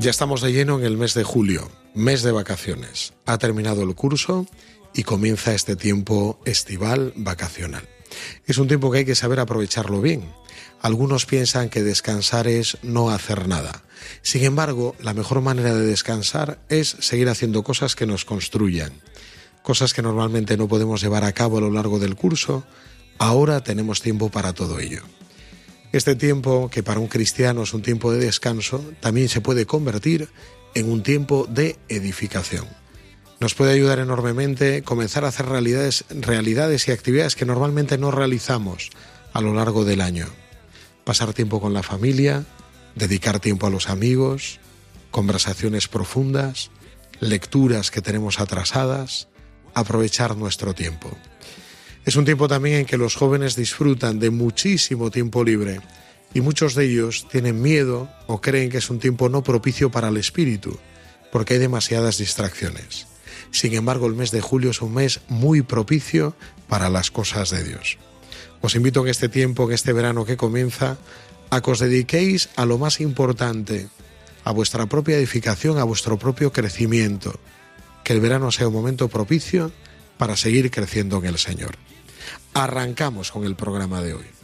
Ya estamos de lleno en el mes de julio, mes de vacaciones. Ha terminado el curso y comienza este tiempo estival vacacional. Es un tiempo que hay que saber aprovecharlo bien. Algunos piensan que descansar es no hacer nada. Sin embargo, la mejor manera de descansar es seguir haciendo cosas que nos construyan. Cosas que normalmente no podemos llevar a cabo a lo largo del curso, ahora tenemos tiempo para todo ello. Este tiempo, que para un cristiano es un tiempo de descanso, también se puede convertir en un tiempo de edificación. Nos puede ayudar enormemente comenzar a hacer realidades, realidades y actividades que normalmente no realizamos a lo largo del año. Pasar tiempo con la familia, dedicar tiempo a los amigos, conversaciones profundas, lecturas que tenemos atrasadas, aprovechar nuestro tiempo. Es un tiempo también en que los jóvenes disfrutan de muchísimo tiempo libre y muchos de ellos tienen miedo o creen que es un tiempo no propicio para el espíritu, porque hay demasiadas distracciones. Sin embargo, el mes de julio es un mes muy propicio para las cosas de Dios. Os invito en este tiempo, en este verano que comienza, a que os dediquéis a lo más importante, a vuestra propia edificación, a vuestro propio crecimiento. Que el verano sea un momento propicio para seguir creciendo en el Señor. Arrancamos con el programa de hoy.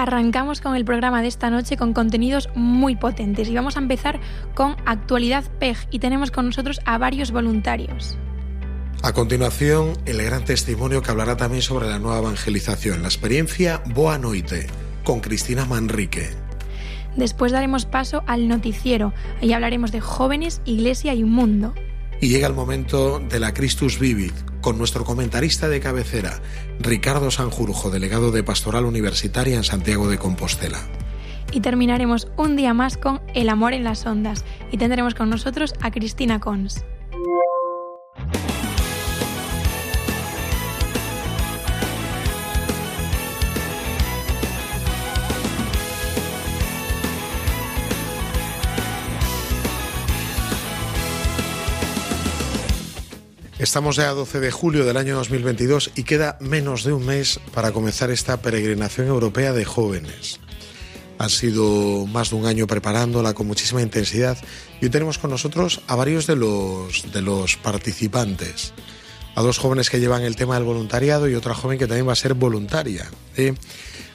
Arrancamos con el programa de esta noche con contenidos muy potentes y vamos a empezar con actualidad PEG y tenemos con nosotros a varios voluntarios. A continuación, el gran testimonio que hablará también sobre la nueva evangelización, la experiencia Boa Noite, con Cristina Manrique. Después daremos paso al noticiero y hablaremos de jóvenes, iglesia y mundo. Y llega el momento de la Christus Vivit, con nuestro comentarista de cabecera, Ricardo Sanjurjo, delegado de Pastoral Universitaria en Santiago de Compostela. Y terminaremos un día más con El amor en las ondas y tendremos con nosotros a Cristina Cons. Estamos ya a 12 de julio del año 2022 y queda menos de un mes para comenzar esta peregrinación europea de jóvenes. Han sido más de un año preparándola con muchísima intensidad y hoy tenemos con nosotros a varios de los, de los participantes. A dos jóvenes que llevan el tema del voluntariado y otra joven que también va a ser voluntaria. ¿eh?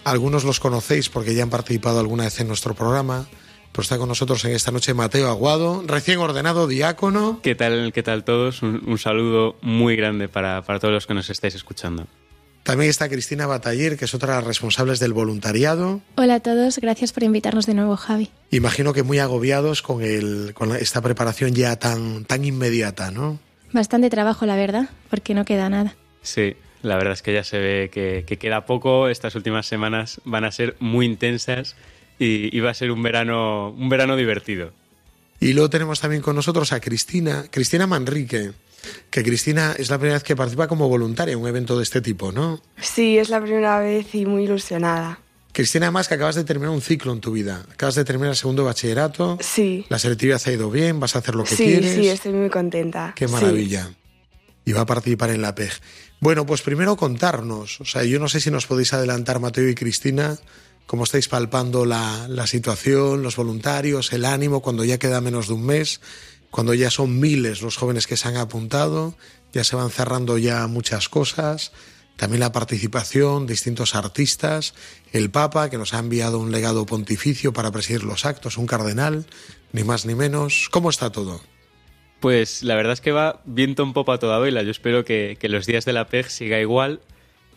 Algunos los conocéis porque ya han participado alguna vez en nuestro programa. Pero está con nosotros en esta noche Mateo Aguado, recién ordenado diácono. ¿Qué tal, qué tal todos? Un, un saludo muy grande para, para todos los que nos estáis escuchando. También está Cristina Bataller, que es otra de las responsables del voluntariado. Hola a todos, gracias por invitarnos de nuevo, Javi. Imagino que muy agobiados con, el, con esta preparación ya tan, tan inmediata, ¿no? Bastante trabajo, la verdad, porque no queda nada. Sí, la verdad es que ya se ve que, que queda poco. Estas últimas semanas van a ser muy intensas y, y va a ser un verano, un verano divertido. Y luego tenemos también con nosotros a Cristina, Cristina Manrique, que Cristina es la primera vez que participa como voluntaria en un evento de este tipo, ¿no? Sí, es la primera vez y muy ilusionada. Cristina, además que acabas de terminar un ciclo en tu vida. Acabas de terminar el segundo bachillerato. Sí. La selectividad ha ido bien, vas a hacer lo que sí, quieres. Sí, estoy muy contenta. Qué maravilla. Sí. Y va a participar en la PEG. Bueno, pues primero contarnos. O sea, yo no sé si nos podéis adelantar, Mateo y Cristina, cómo estáis palpando la, la situación, los voluntarios, el ánimo, cuando ya queda menos de un mes, cuando ya son miles los jóvenes que se han apuntado, ya se van cerrando ya muchas cosas, también la participación, distintos artistas, el Papa, que nos ha enviado un legado pontificio para presidir los actos, un cardenal, ni más ni menos. ¿Cómo está todo? Pues la verdad es que va viento en popa toda vela. Yo espero que, que los días de la PEG siga igual.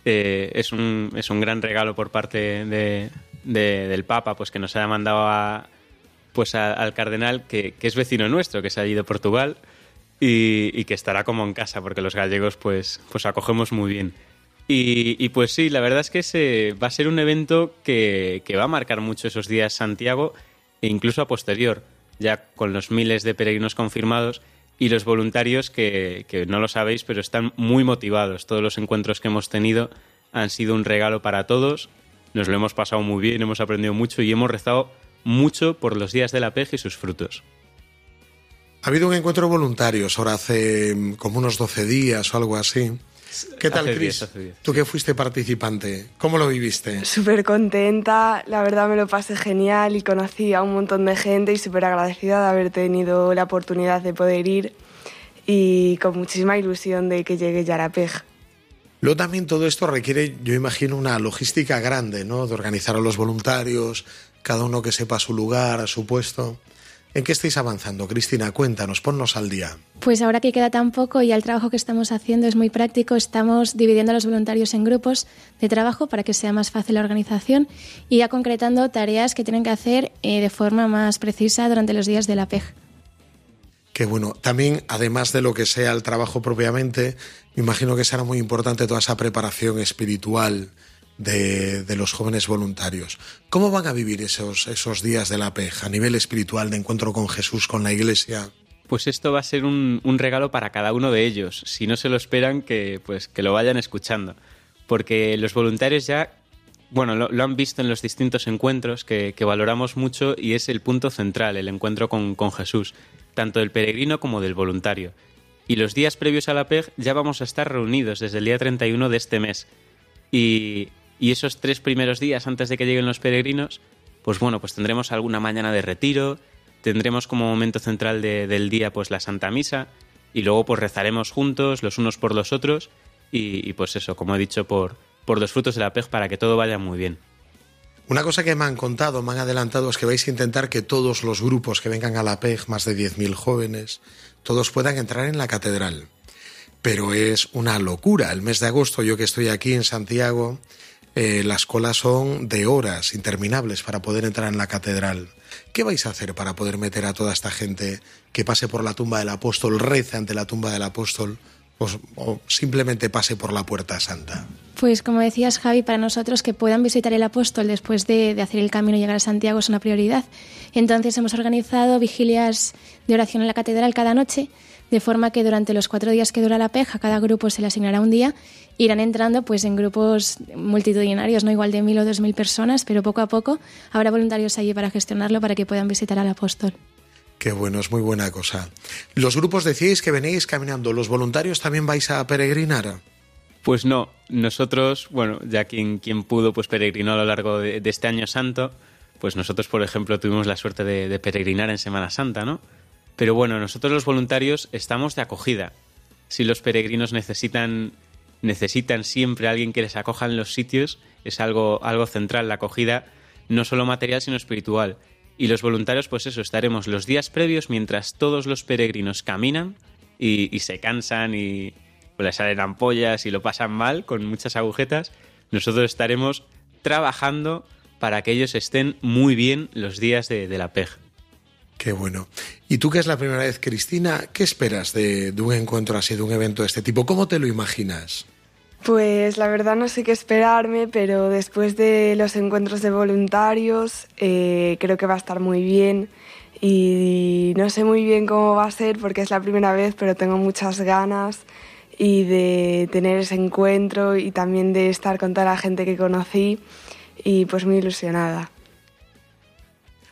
Eh, es, un, es un gran regalo por parte de, de- del Papa, pues que nos haya mandado pues al cardenal que, es vecino nuestro, que se ha ido a Portugal y, que estará como en casa, porque los gallegos pues, pues acogemos muy bien. Y, pues sí, la verdad es que va a ser un evento que, que va a marcar mucho esos días Santiago e incluso a posterior, ya con los miles de peregrinos confirmados y los voluntarios que, que no lo sabéis, pero están muy motivados. Todos los encuentros que hemos tenido han sido un regalo para todos. Nos lo hemos pasado muy bien, hemos aprendido mucho y hemos rezado mucho por los días de la PEG y sus frutos. Ha habido un encuentro de voluntarios ahora hace mm, como unos 12 días o algo así. ¿Qué tal, Cris? Tú que fuiste participante, ¿cómo lo viviste? Súper contenta, la verdad me lo pasé genial y conocí a un montón de gente y súper agradecida de haber tenido la oportunidad de poder ir y con muchísima ilusión de que llegue ya la PEG. Luego también todo esto requiere, yo imagino, una logística grande, ¿no? De organizar a los voluntarios, cada uno que sepa su lugar, su puesto. ¿En qué estáis avanzando? Cristina, cuéntanos, ponnos al día. Pues ahora que queda tan poco y el trabajo que estamos haciendo es muy práctico, estamos dividiendo a los voluntarios en grupos de trabajo para que sea más fácil la organización y ya concretando tareas que tienen que hacer eh, de forma más precisa durante los días de la PEG. Que bueno, también, además de lo que sea el trabajo propiamente, me imagino que será muy importante toda esa preparación espiritual de, los jóvenes voluntarios. ¿Cómo van a vivir esos, esos días de la PEG a nivel espiritual, de encuentro con Jesús, con la Iglesia? Pues esto va a ser un, regalo para cada uno de ellos. Si no se lo esperan, que, pues, que lo vayan escuchando. Porque los voluntarios ya, bueno, lo, han visto en los distintos encuentros que, que valoramos mucho y es el punto central, el encuentro con, con Jesús, tanto del peregrino como del voluntario. Y los días previos a la PEG ya vamos a estar reunidos desde el día 31 de este mes. Y, y esos tres primeros días antes de que lleguen los peregrinos, pues bueno, pues tendremos alguna mañana de retiro, tendremos como momento central de- del día pues la Santa Misa y luego pues rezaremos juntos los unos por los otros y, pues eso, como he dicho, por, por los frutos de la PEG para que todo vaya muy bien. Una cosa que me han contado, me han adelantado, es que vais a intentar que todos los grupos que vengan a la PEG, más de 10.000 jóvenes, todos puedan entrar en la catedral. Pero es una locura. El mes de agosto, yo que estoy aquí en Santiago, eh, las colas son de horas interminables para poder entrar en la catedral. ¿Qué vais a hacer para poder meter a toda esta gente que pase por la tumba del apóstol, rece ante la tumba del apóstol o, simplemente pase por la puerta santa? Pues como decías Javi, para nosotros que puedan visitar el apóstol después de, de hacer el camino y llegar a Santiago es una prioridad. Entonces hemos organizado vigilias de oración en la catedral cada noche, de forma que durante los cuatro días que dura la PEG a cada grupo se le asignará un día. Irán entrando pues en grupos multitudinarios, no igual de mil o dos mil personas, pero poco a poco habrá voluntarios allí para gestionarlo para que puedan visitar al apóstol. Qué bueno, es muy buena cosa. Los grupos decíais que venéis caminando, ¿los voluntarios también vais a peregrinar? Pues no, nosotros, bueno, ya quien, quien pudo, pues peregrinó a lo largo de, de este año santo, pues nosotros, por ejemplo, tuvimos la suerte de, de peregrinar en Semana Santa, ¿no? Pero bueno, nosotros los voluntarios estamos de acogida. Si los peregrinos necesitan, necesitan siempre a alguien que les acoja en los sitios, es algo, algo central, la acogida, no solo material, sino espiritual. Y los voluntarios, pues eso, estaremos los días previos mientras todos los peregrinos caminan y, se cansan y pues les salen ampollas y lo pasan mal con muchas agujetas. Nosotros estaremos trabajando para que ellos estén muy bien los días de, de la PEG. Qué bueno. Y tú que es la primera vez, Cristina, ¿qué esperas de, un encuentro así, de un evento de este tipo? ¿Cómo te lo imaginas? Pues la verdad no sé qué esperarme, pero después de los encuentros de voluntarios eh, creo que va a estar muy bien y no sé muy bien cómo va a ser porque es la primera vez, pero tengo muchas ganas y de tener ese encuentro y también de estar con toda la gente que conocí y pues muy ilusionada.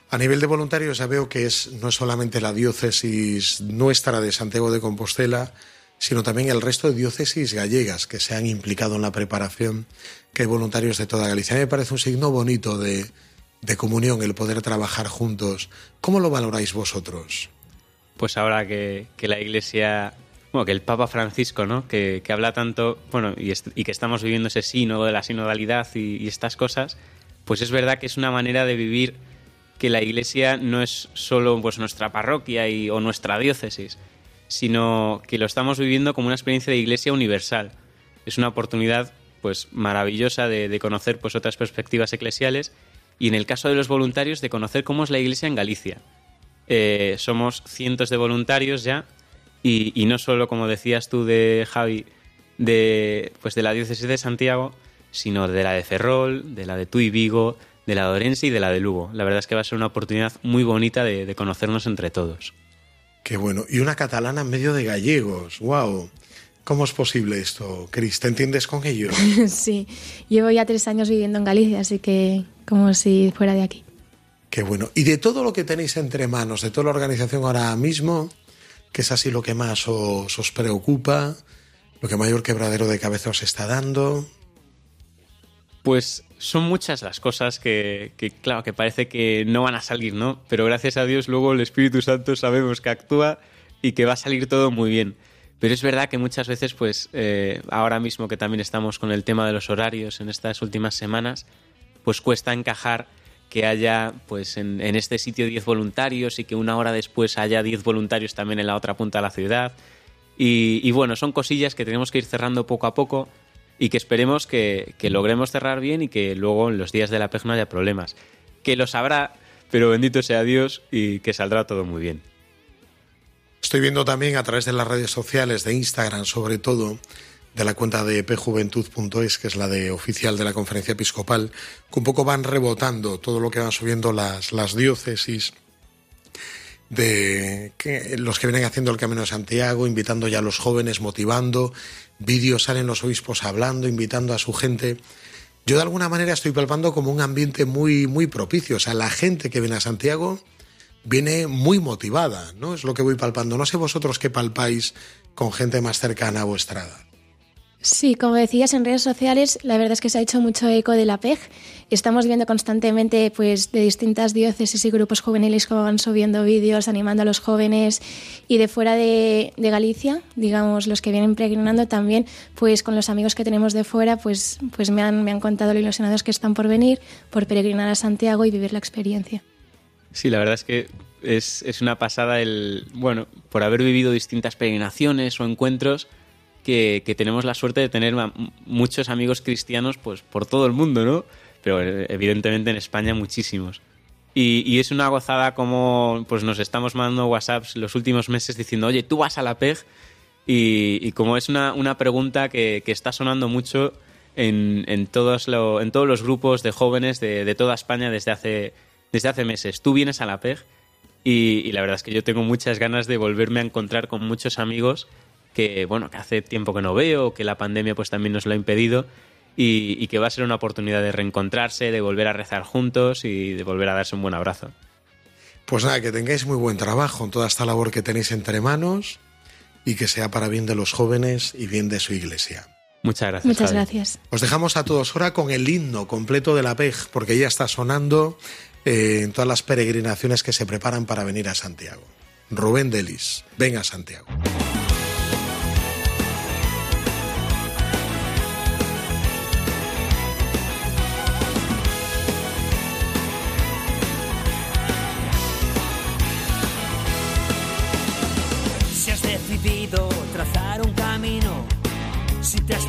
A nivel de voluntarios ya veo que es no solamente la diócesis nuestra de Santiago de Compostela, sino también el resto de diócesis gallegas que se han implicado en la preparación, que hay voluntarios de toda Galicia. A mí me parece un signo bonito de, de comunión el poder trabajar juntos. ¿Cómo lo valoráis vosotros? Pues ahora que, que la Iglesia, bueno, que el Papa Francisco, ¿no? Que, que habla tanto, bueno, y, que estamos viviendo ese sínodo de la sinodalidad y estas cosas, pues es verdad que es una manera de vivir que la Iglesia no es solo pues, nuestra parroquia y, o nuestra diócesis, sino que lo estamos viviendo como una experiencia de Iglesia universal. Es una oportunidad pues maravillosa de, conocer pues otras perspectivas eclesiales y en el caso de los voluntarios de conocer cómo es la iglesia en Galicia. Eh, somos cientos de voluntarios ya y, y no solo, como decías tú de Javi, de, pues de la diócesis de Santiago, sino de la de Ferrol, de la de Tuy Vigo, de la de Orense y de la de Lugo. La verdad es que va a ser una oportunidad muy bonita de, de conocernos entre todos. Qué bueno. Y una catalana en medio de gallegos. ¡Wow! ¿Cómo es posible esto, Cris? ¿Te entiendes con ellos? sí, llevo ya tres años viviendo en Galicia, así que como si fuera de aquí. Qué bueno. Y de todo lo que tenéis entre manos, de toda la organización ahora mismo, que es así lo que más os, os preocupa, lo que mayor quebradero de cabeza os está dando. Pues son muchas las cosas que, claro, que parece que no van a salir, ¿no? Pero gracias a Dios luego el Espíritu Santo sabemos que actúa y que va a salir todo muy bien. Pero es verdad que muchas veces, pues eh, ahora mismo que también estamos con el tema de los horarios en estas últimas semanas, pues cuesta encajar que haya pues en, en este sitio 10 voluntarios y que una hora después haya 10 voluntarios también en la otra punta de la ciudad. Y, y bueno, son cosillas que tenemos que ir cerrando poco a poco y que esperemos que, que, logremos cerrar bien y que luego en los días de la PEG no haya problemas. Que lo sabrá, pero bendito sea Dios y que saldrá todo muy bien. Estoy viendo también a través de las redes sociales, de Instagram sobre todo, de la cuenta de pjuventud.es, que es la de oficial de la conferencia episcopal, que un poco van rebotando todo lo que van subiendo las, las diócesis de los que vienen haciendo el Camino de Santiago, invitando ya a los jóvenes, motivando, vídeos salen los obispos hablando, invitando a su gente. Yo de alguna manera estoy palpando como un ambiente muy, muy propicio. O sea, la gente que viene a Santiago viene muy motivada, ¿no? Es lo que voy palpando. No sé vosotros qué palpáis con gente más cercana a vuestra edad. Sí, como decías en redes sociales, la verdad es que se ha hecho mucho eco de la PEG. Estamos viendo constantemente pues, de distintas diócesis y grupos juveniles que van subiendo vídeos animando a los jóvenes y de fuera de, Galicia, digamos, los que vienen peregrinando también, pues con los amigos que tenemos de fuera, pues, pues me, han, me han contado lo ilusionados que están por venir, por peregrinar a Santiago y vivir la experiencia. Sí, la verdad es que es, es una pasada el, bueno, por haber vivido distintas peregrinaciones o encuentros, que, tenemos la suerte de tener muchos amigos cristianos pues por todo el mundo, ¿no? Pero eh, evidentemente en España muchísimos. Y, es una gozada como pues nos estamos mandando WhatsApps los últimos meses diciendo, oye, tú vas a la PEG. Y, y como es una, una pregunta que, que, está sonando mucho en, en, todos lo, en todos los grupos de jóvenes de, de, toda España desde hace, desde hace meses. Tú vienes a la PEG y, y la verdad es que yo tengo muchas ganas de volverme a encontrar con muchos amigos que bueno que hace tiempo que no veo, que la pandemia pues también nos lo ha impedido y, y, que va a ser una oportunidad de reencontrarse, de volver a rezar juntos y de volver a darse un buen abrazo. Pues nada, que tengáis muy buen trabajo en toda esta labor que tenéis entre manos y que sea para bien de los jóvenes y bien de su iglesia. Muchas gracias. Muchas Javi. gracias. Os dejamos a todos ahora con el himno completo de la PEG, porque ya está sonando eh, en todas las peregrinaciones que se preparan para venir a Santiago. Rubén Delis, venga a Santiago.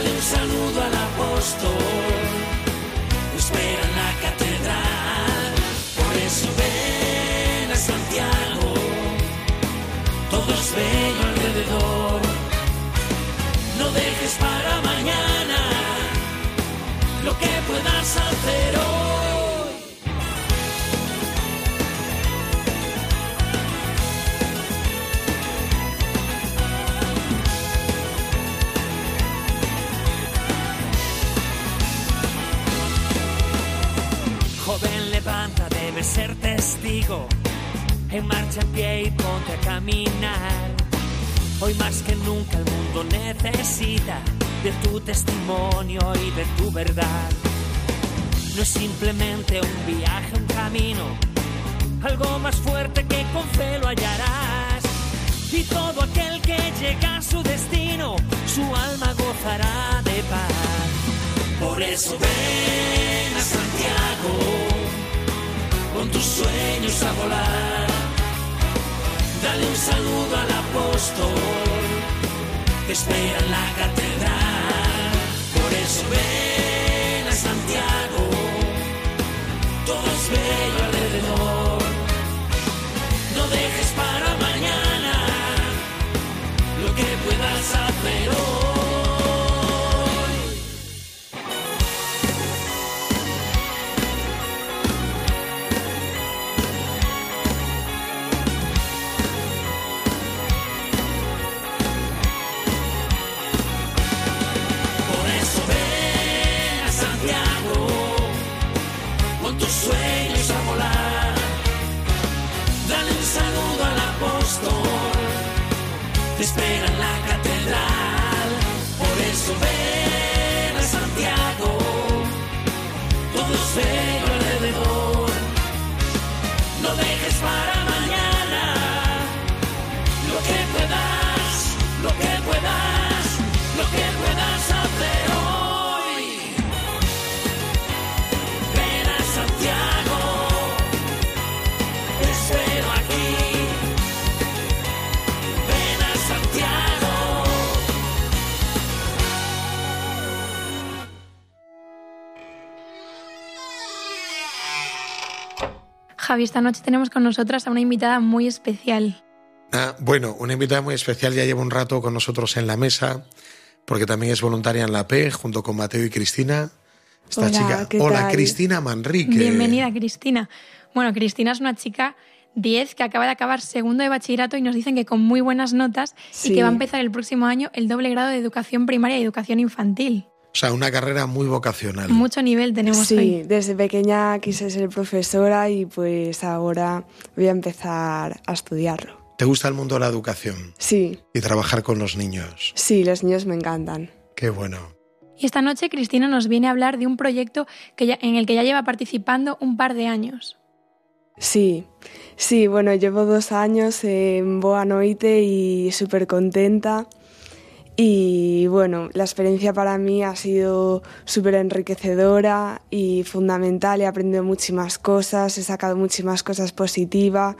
Dale un saludo al apóstol, espera en la catedral. Por eso ven a Santiago, todo es bello alrededor. No dejes para mañana lo que puedas hacer hoy. Levanta, debe ser testigo. En marcha en pie y ponte a caminar. Hoy más que nunca el mundo necesita de tu testimonio y de tu verdad. No es simplemente un viaje, un camino, algo más fuerte que con fe lo hallarás. Y todo aquel que llega a su destino, su alma gozará de paz. Por eso ven a Santiago, con tus sueños a volar. Dale un saludo al apóstol que espera en la catedral. Por eso ven a Santiago, todo es bello alrededor. No dejes para mañana lo que puedas hacer hoy. Te espera en la catedral. Por eso ven Javi, esta noche tenemos con nosotras a una invitada muy especial. Ah, bueno, una invitada muy especial ya lleva un rato con nosotros en la mesa, porque también es voluntaria en la PEG, junto con Mateo y Cristina. Esta Hola, chica. ¿qué Hola, tal? Cristina Manrique. Bienvenida, Cristina. Bueno, Cristina es una chica 10 que acaba de acabar segundo de bachillerato y nos dicen que con muy buenas notas y que va a empezar el próximo año el doble grado de educación primaria y educación infantil. O sea, una carrera muy vocacional. Mucho nivel tenemos Sí, hoy. desde pequeña quise ser profesora y pues ahora voy a empezar a estudiarlo. ¿Te gusta el mundo de la educación Sí, y trabajar con los niños? sí, los niños me encantan. Qué bueno. Y esta noche Cristina nos viene a hablar de un proyecto que ya- en el que ya lleva participando un par de años. Sí, sí, bueno, llevo dos años en Boa Noite y súper contenta. Y bueno, la experiencia para mí ha sido súper enriquecedora y fundamental. He aprendido muchísimas cosas, he sacado muchísimas cosas positivas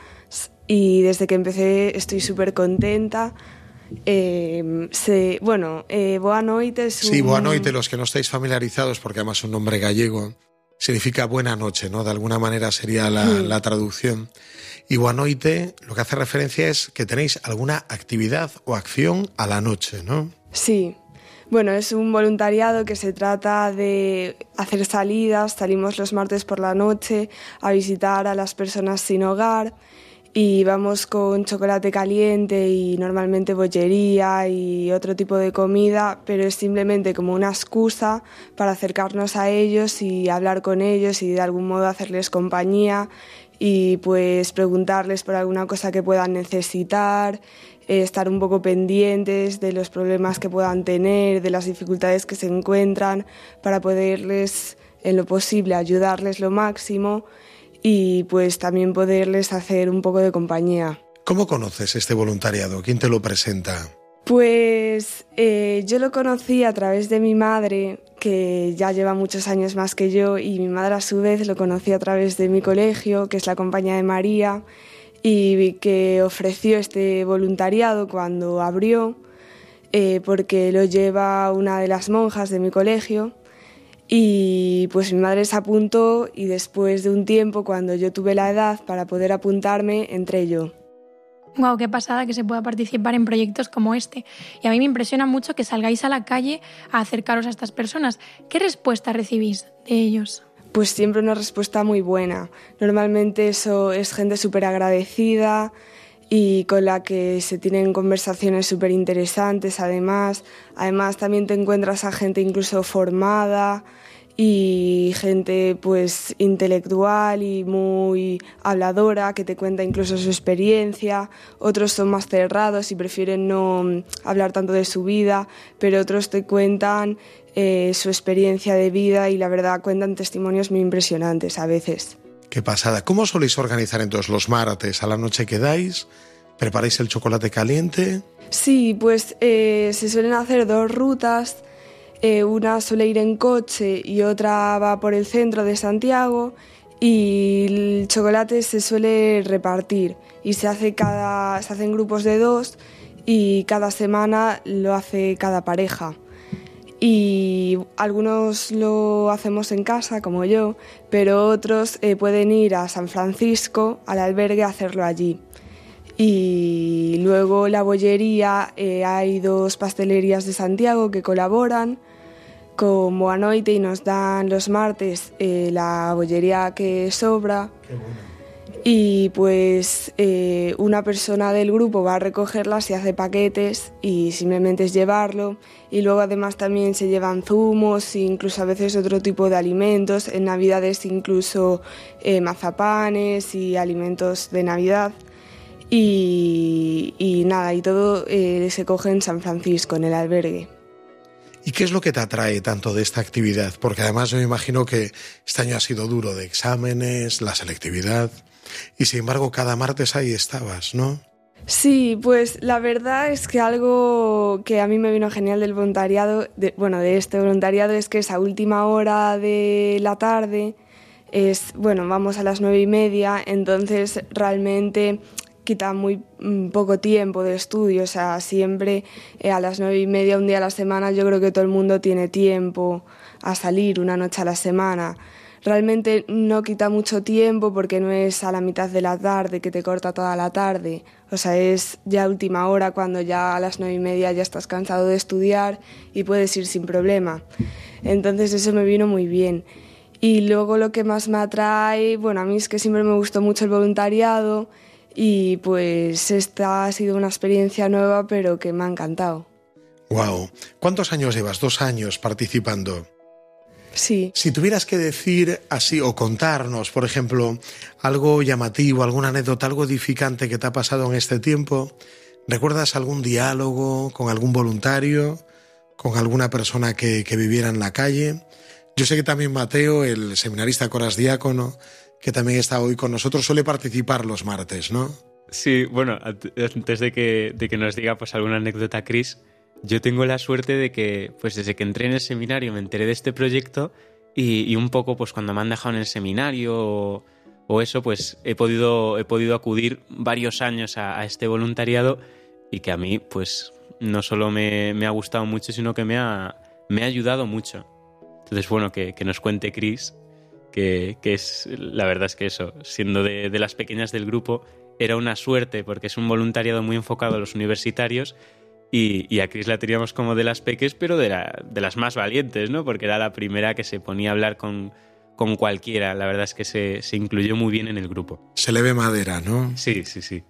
y desde que empecé estoy súper contenta. Eh, se- bueno, eh, Boa Noite es un... Sí, boa noite, los que no estáis familiarizados, porque además es un nombre gallego, significa buena noche, ¿no? De alguna manera sería la, Mm. la traducción. Y lo que hace referencia es que tenéis alguna actividad o acción a la noche, ¿no? Sí. Bueno, es un voluntariado que se trata de hacer salidas, salimos los martes por la noche a visitar a las personas sin hogar y vamos con chocolate caliente y normalmente bollería y otro tipo de comida, pero es simplemente como una excusa para acercarnos a ellos y hablar con ellos y de algún modo hacerles compañía y pues preguntarles por alguna cosa que puedan necesitar, eh, estar un poco pendientes de los problemas que puedan tener, de las dificultades que se encuentran, para poderles en lo posible ayudarles lo máximo y pues también poderles hacer un poco de compañía. ¿Cómo conoces este voluntariado? ¿Quién te lo presenta? Pues eh, yo lo conocí a través de mi madre, que ya lleva muchos años más que yo, y mi madre a su vez lo conocí a través de mi colegio, que es la Compañía de María, y que ofreció este voluntariado cuando abrió, eh, porque lo lleva una de las monjas de mi colegio. Y pues mi madre se apuntó y después de un tiempo, cuando yo tuve la edad para poder apuntarme, entré yo. Wow, qué pasada que se pueda participar en proyectos como este. Y a mí me impresiona mucho que salgáis a la calle a acercaros a estas personas. ¿Qué respuesta recibís de ellos? Pues siempre una respuesta muy buena. Normalmente eso es gente súper agradecida y con la que se tienen conversaciones súper interesantes además. Además también te encuentras a gente incluso formada y gente pues intelectual y muy habladora que te cuenta incluso su experiencia, otros son más cerrados y prefieren no mm, hablar tanto de su vida, pero otros te cuentan eh, su experiencia de vida y la verdad cuentan testimonios muy impresionantes a veces. Qué pasada. ¿Cómo soléis organizar entonces los martes? ¿A la noche que dais? ¿Preparáis el chocolate caliente? Sí, pues eh, se suelen hacer dos rutas eh, una suele ir en coche y otra va por el centro de Santiago y el chocolate se suele repartir y se hace cada se hacen grupos de dos y cada semana lo hace cada pareja y algunos lo hacemos en casa como yo pero otros eh, pueden ir a San Francisco al albergue a hacerlo allí. Y luego la bollería eh, hay dos pastelerías de Santiago que colaboran. Como Anoite y nos dan los martes eh, la bollería que sobra. Y pues eh, una persona del grupo va a recogerlas y hace paquetes y simplemente es llevarlo. Y luego además también se llevan zumos e incluso a veces otro tipo de alimentos. En Navidades incluso eh, mazapanes y alimentos de Navidad. Y, y nada, y todo se coge en San Francisco, en el albergue. ¿Y qué es lo que te atrae tanto de esta actividad? Porque además me imagino que este año ha sido duro de exámenes, la selectividad, y sin embargo cada martes ahí estabas, ¿no? Sí, pues la verdad es que algo que a mí me vino genial del voluntariado, bueno, de este voluntariado es que esa última hora de la tarde es, bueno, vamos a las nueve y media, entonces realmente quita muy mm, poco tiempo de estudio, o sea, siempre eh, a las nueve y media, un día a la semana, yo creo que todo el mundo tiene tiempo a salir una noche a la semana. Realmente no quita mucho tiempo porque no es a la mitad de la tarde que te corta toda la tarde, o sea, es ya última hora cuando ya a las nueve y media ya estás cansado de estudiar y puedes ir sin problema. Entonces eso me vino muy bien. Y luego lo que más me atrae, bueno, a mí es que siempre me gustó mucho el voluntariado y pues esta ha sido una experiencia nueva pero que me ha encantado. Wow. ¿Cuántos años llevas? Dos años participando. Sí. Si tuvieras que decir así o contarnos, por ejemplo, algo llamativo, alguna anécdota, algo edificante que te ha pasado en este tiempo, ¿recuerdas algún diálogo con algún voluntario, con alguna persona que, que viviera en la calle? Yo sé que también Mateo, el seminarista Coras Diácono, que también está hoy con nosotros, suele participar los martes, ¿no? Sí, bueno, antes de que, de que nos diga pues alguna anécdota, Chris, yo tengo la suerte de que, pues desde que entré en el seminario me enteré de este proyecto y, un poco, pues cuando me han dejado en el seminario o, eso, pues he podido, he podido acudir varios años a, este voluntariado y que a mí, pues no solo me, me, ha gustado mucho, sino que me ha, me ha ayudado mucho. Entonces, bueno, que, que nos cuente Chris que, es, la verdad es que eso, siendo de, las pequeñas del grupo, era una suerte porque es un voluntariado muy enfocado a los universitarios y, a Cris la teníamos como de las peques, pero de, de, las más valientes, ¿no? Porque era la primera que se ponía a hablar con, con cualquiera. La verdad es que se, se incluyó muy bien en el grupo. Se le ve madera, ¿no? Sí, sí, sí.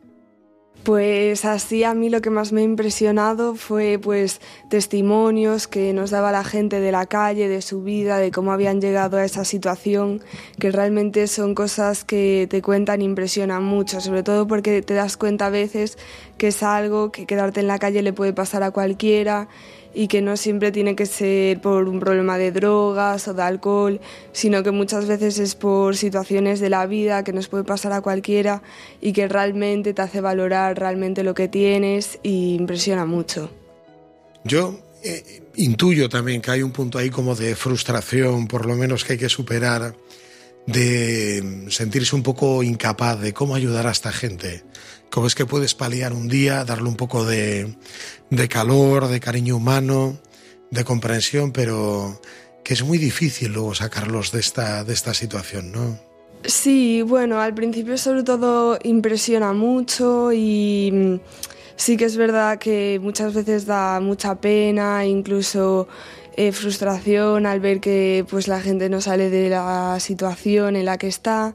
Pues así a mí lo que más me ha impresionado fue pues testimonios que nos daba la gente de la calle, de su vida, de cómo habían llegado a esa situación, que realmente son cosas que te cuentan e impresionan mucho, sobre todo porque te das cuenta a veces que es algo que quedarte en la calle le puede pasar a cualquiera y que no siempre tiene que ser por un problema de drogas o de alcohol, sino que muchas veces es por situaciones de la vida que nos puede pasar a cualquiera y que realmente te hace valorar realmente lo que tienes y impresiona mucho. Yo eh, intuyo también que hay un punto ahí como de frustración, por lo menos que hay que superar, de sentirse un poco incapaz de cómo ayudar a esta gente ¿Cómo es que puedes paliar un día, darle un poco de, de calor, de cariño humano, de comprensión, pero que es muy difícil luego sacarlos de esta, de esta situación, ¿no? Sí, bueno, al principio sobre todo impresiona mucho y mm, sí que es verdad que muchas veces da mucha pena, incluso eh, frustración al ver que pues la gente no sale de la situación en la que está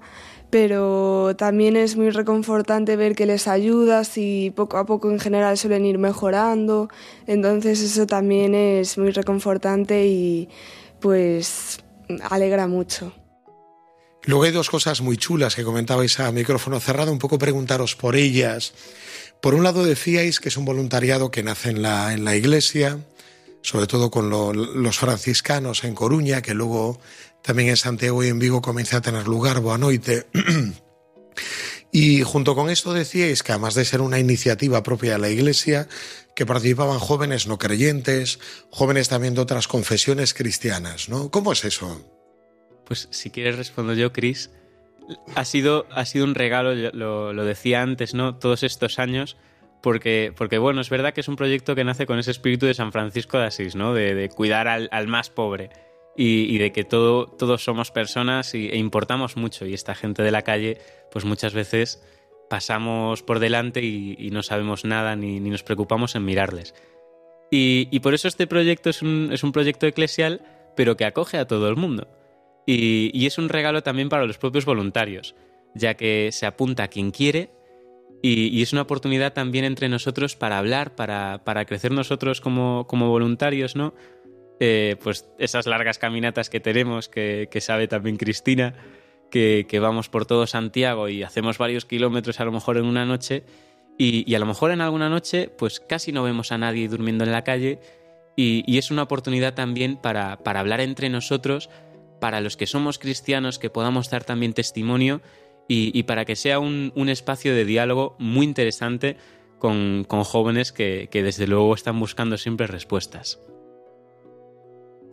pero también es muy reconfortante ver que les ayudas y poco a poco en general suelen ir mejorando, entonces eso también es muy reconfortante y pues alegra mucho. Luego hay dos cosas muy chulas que comentabais a micrófono cerrado, un poco preguntaros por ellas. Por un lado decíais que es un voluntariado que nace en la, en la iglesia, sobre todo con los franciscanos en Coruña, que luego también en Santiago y en Vigo comienza a tener lugar Boanoite. y junto con esto decíais que además de ser una iniciativa propia de la iglesia, que participaban jóvenes no creyentes, jóvenes también de otras confesiones cristianas, ¿no? ¿Cómo es eso? Pues si quieres respondo yo, Cris. Ha sido, ha sido un regalo, lo, lo, decía antes, ¿no? Todos estos años, porque, porque, bueno, es verdad que es un proyecto que nace con ese espíritu de San Francisco de Asís, ¿no? De, de cuidar al, al, más pobre y, de que todo, todos somos personas y, e importamos mucho. Y esta gente de la calle, pues muchas veces pasamos por delante y, no sabemos nada ni, ni, nos preocupamos en mirarles. Y, y por eso este proyecto es un, es un proyecto eclesial, pero que acoge a todo el mundo. Y, y, es un regalo también para los propios voluntarios, ya que se apunta a quien quiere y, y es una oportunidad también entre nosotros para hablar, para, para crecer nosotros como, como voluntarios, ¿no? Eh, pues esas largas caminatas que tenemos, que, sabe también Cristina, que, vamos por todo Santiago y hacemos varios kilómetros a lo mejor en una noche y, a lo mejor en alguna noche pues casi no vemos a nadie durmiendo en la calle y, es una oportunidad también para, hablar entre nosotros para los que somos cristianos que podamos dar también testimonio y, para que sea un, espacio de diálogo muy interesante con, jóvenes que, desde luego están buscando siempre respuestas.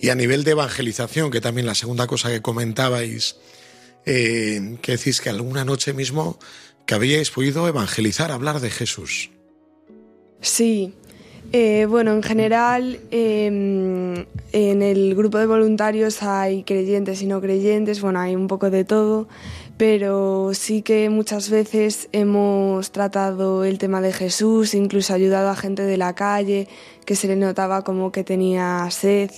Y a nivel de evangelización, que también la segunda cosa que comentabais, eh, que decís que alguna noche mismo que habíais podido evangelizar, hablar de Jesús. Sí, eh, bueno, en general, eh, en el grupo de voluntarios hay creyentes y no creyentes, bueno, hay un poco de todo, pero sí que muchas veces hemos tratado el tema de Jesús, incluso ayudado a gente de la calle que se le notaba como que tenía sed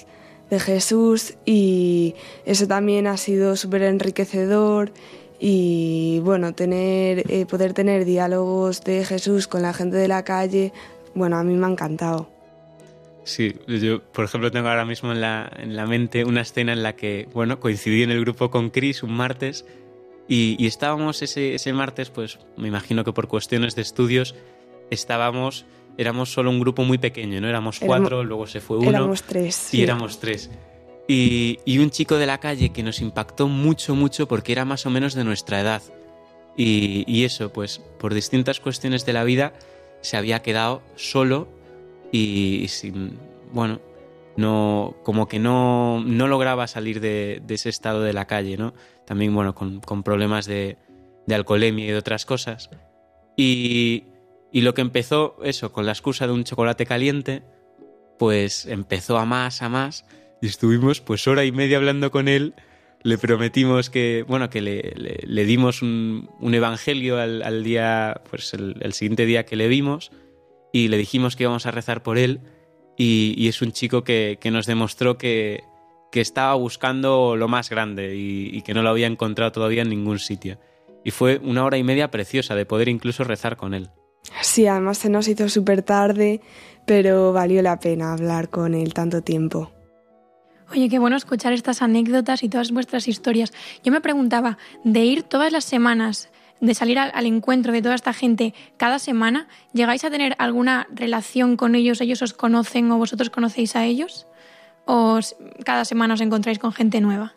de Jesús y eso también ha sido súper enriquecedor y bueno, tener, eh, poder tener diálogos de Jesús con la gente de la calle bueno, a mí me ha encantado. Sí, yo, por ejemplo, tengo ahora mismo en la, en la mente una escena en la que, bueno, coincidí en el grupo con Chris un martes y, y estábamos ese, ese martes, pues me imagino que por cuestiones de estudios, estábamos, éramos solo un grupo muy pequeño, ¿no? Éramos cuatro, éramos, luego se fue uno. Éramos tres. Y sí. éramos tres. Y, y, un chico de la calle que nos impactó mucho, mucho porque era más o menos de nuestra edad. Y, y eso, pues, por distintas cuestiones de la vida, se había quedado solo y, sin, bueno, no, como que no, no lograba salir de, de, ese estado de la calle, ¿no? También, bueno, con, con problemas de, de, alcoholemia y de otras cosas. Y, y lo que empezó, eso, con la excusa de un chocolate caliente, pues empezó a más, a más, y estuvimos pues hora y media hablando con él, le prometimos que, bueno, que le, le, dimos un, evangelio al, día, pues el, siguiente día que le vimos y le dijimos que íbamos a rezar por él y, y es un chico que, que nos demostró que, que, estaba buscando lo más grande y, y, que no lo había encontrado todavía en ningún sitio. Y fue una hora y media preciosa de poder incluso rezar con él. Sí, además se nos hizo súper tarde, pero valió la pena hablar con él tanto tiempo. Oye, qué bueno escuchar estas anécdotas y todas vuestras historias. Yo me preguntaba, de ir todas las semanas, de salir al, al, encuentro de toda esta gente cada semana, ¿llegáis a tener alguna relación con ellos? ¿Ellos os conocen o vosotros conocéis a ellos? ¿O cada semana os encontráis con gente nueva?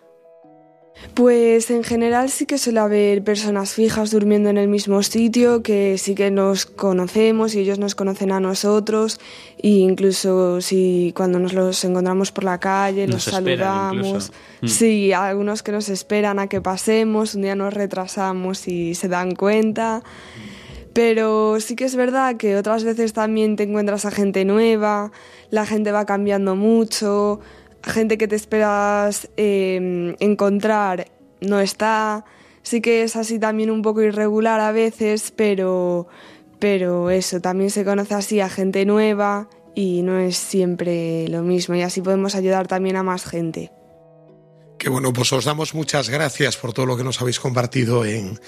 Pues en general sí que suele haber personas fijas durmiendo en el mismo sitio, que sí que nos conocemos y ellos nos conocen a nosotros, e incluso si cuando nos los encontramos por la calle, nos, nos saludamos. Mm. Sí, algunos que nos esperan a que pasemos, un día nos retrasamos y se dan cuenta. Pero sí que es verdad que otras veces también te encuentras a gente nueva, la gente va cambiando mucho, gente que te esperas eh, encontrar no está. Sí que es así también un poco irregular a veces, pero, pero eso, también se conoce así a gente nueva y no es siempre lo mismo y así podemos ayudar también a más gente. Qué bueno, pues os damos muchas gracias por todo lo que nos habéis compartido en,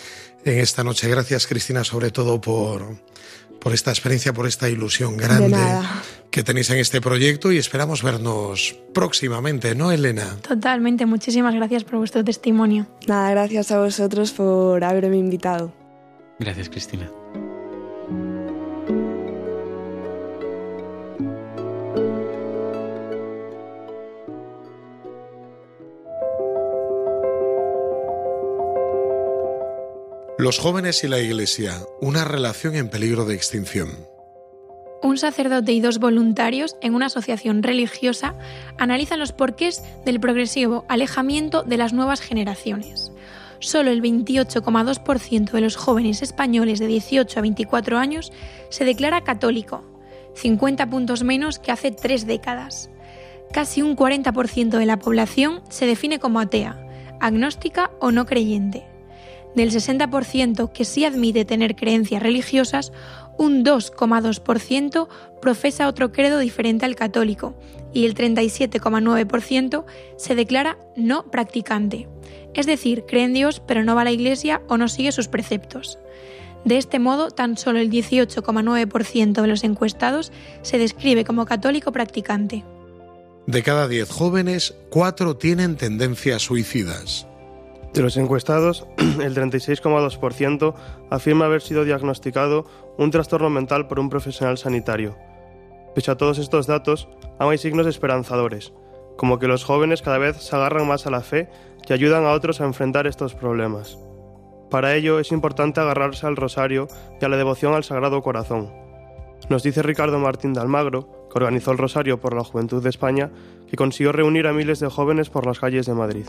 en esta noche. Gracias Cristina sobre todo por, por esta experiencia, por esta ilusión grande que tenéis en este proyecto y esperamos vernos próximamente, ¿no, Elena? Totalmente, muchísimas gracias por vuestro testimonio. Nada, gracias a vosotros por haberme invitado. Gracias, Cristina. Los jóvenes y la Iglesia, una relación en peligro de extinción. Un sacerdote y dos voluntarios en una asociación religiosa analizan los porqués del progresivo alejamiento de las nuevas generaciones. Solo el 28,2% de los jóvenes españoles de 18 a 24 años se declara católico, 50 puntos menos que hace tres décadas. Casi un 40% de la población se define como atea, agnóstica o no creyente. Del 60% que sí admite tener creencias religiosas, un 2,2% profesa otro credo diferente al católico y el 37,9% se declara no practicante. Es decir, cree en Dios pero no va a la iglesia o no sigue sus preceptos. De este modo, tan solo el 18,9% de los encuestados se describe como católico practicante. De cada 10 jóvenes, 4 tienen tendencias suicidas. De los encuestados, el 36,2% afirma haber sido diagnosticado un trastorno mental por un profesional sanitario. Pese a todos estos datos, aún hay signos esperanzadores, como que los jóvenes cada vez se agarran más a la fe y ayudan a otros a enfrentar estos problemas. Para ello es importante agarrarse al rosario y a la devoción al Sagrado Corazón. Nos dice Ricardo Martín de Almagro, que organizó el Rosario por la Juventud de España, que consiguió reunir a miles de jóvenes por las calles de Madrid.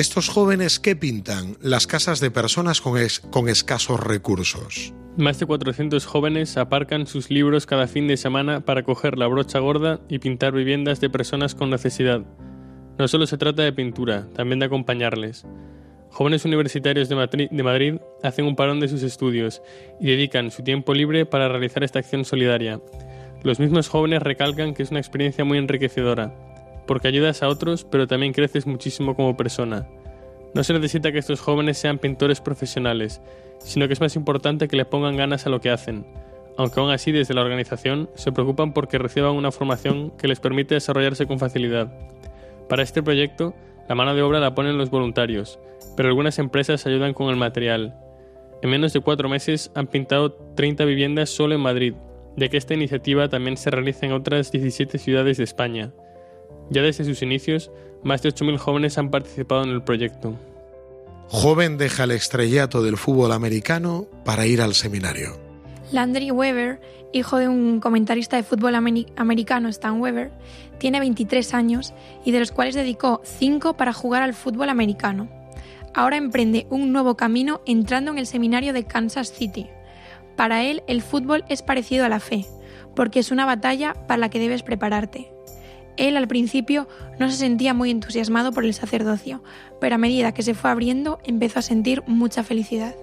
¿Estos jóvenes qué pintan? Las casas de personas con, escasos recursos. Más de 400 jóvenes aparcan sus libros cada fin de semana para coger la brocha gorda y pintar viviendas de personas con necesidad. No solo se trata de pintura, también de acompañarles. Jóvenes universitarios de Madrid hacen un parón de sus estudios y dedican su tiempo libre para realizar esta acción solidaria. Los mismos jóvenes recalcan que es una experiencia muy enriquecedora porque ayudas a otros, pero también creces muchísimo como persona. No se necesita que estos jóvenes sean pintores profesionales, sino que es más importante que le pongan ganas a lo que hacen, aunque aún así desde la organización se preocupan porque reciban una formación que les permite desarrollarse con facilidad. Para este proyecto, la mano de obra la ponen los voluntarios, pero algunas empresas ayudan con el material. En menos de cuatro meses han pintado 30 viviendas solo en Madrid, ya que esta iniciativa también se realiza en otras 17 ciudades de España. Ya desde sus inicios, más de 8.000 jóvenes han participado en el proyecto. Joven deja el estrellato del fútbol americano para ir al seminario. Landry Weber, hijo de un comentarista de fútbol americano, Stan Weber, tiene 23 años y de los cuales dedicó 5 para jugar al fútbol americano. Ahora emprende un nuevo camino entrando en el seminario de Kansas City. Para él, el fútbol es parecido a la fe, porque es una batalla para la que debes prepararte. Él al principio no se sentía muy entusiasmado por el sacerdocio, pero a medida que se fue abriendo empezó a sentir mucha felicidad.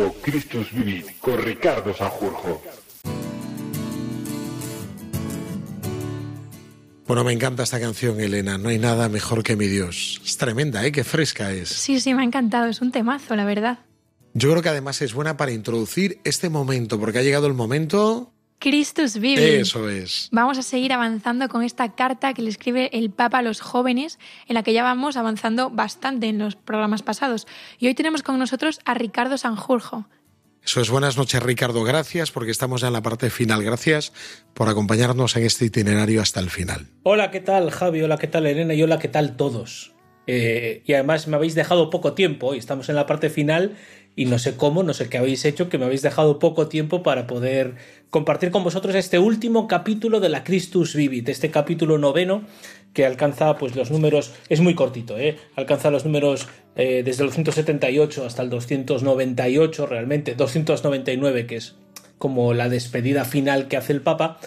Momento Christus Vivit con Ricardo Sanjurjo. Bueno, me encanta esta canción, Elena. No hay nada mejor que mi Dios. Es tremenda, ¿eh? Qué fresca es. Sí, sí, me ha encantado. Es un temazo, la verdad. Yo creo que además es buena para introducir este momento, porque ha llegado el momento... Christus Vivit. Eso es. Vamos a seguir avanzando con esta carta que le escribe el Papa a los jóvenes, en la que ya vamos avanzando bastante en los programas pasados. Y hoy tenemos con nosotros a Ricardo Sanjurjo. Eso es buenas noches, Ricardo. Gracias porque estamos ya en la parte final. Gracias por acompañarnos en este itinerario hasta el final. Hola, ¿qué tal, Javi? Hola, ¿qué tal, Elena? Y hola, ¿qué tal todos? Eh, y además me habéis dejado poco tiempo y estamos en la parte final y no sé cómo, no sé qué habéis hecho, que me habéis dejado poco tiempo para poder compartir con vosotros este último capítulo de la Christus Vivit, este capítulo noveno que alcanza pues los números, es muy cortito, ¿eh? alcanza los números eh, desde el 278 hasta el 298 realmente, 299 que es como la despedida final que hace el Papa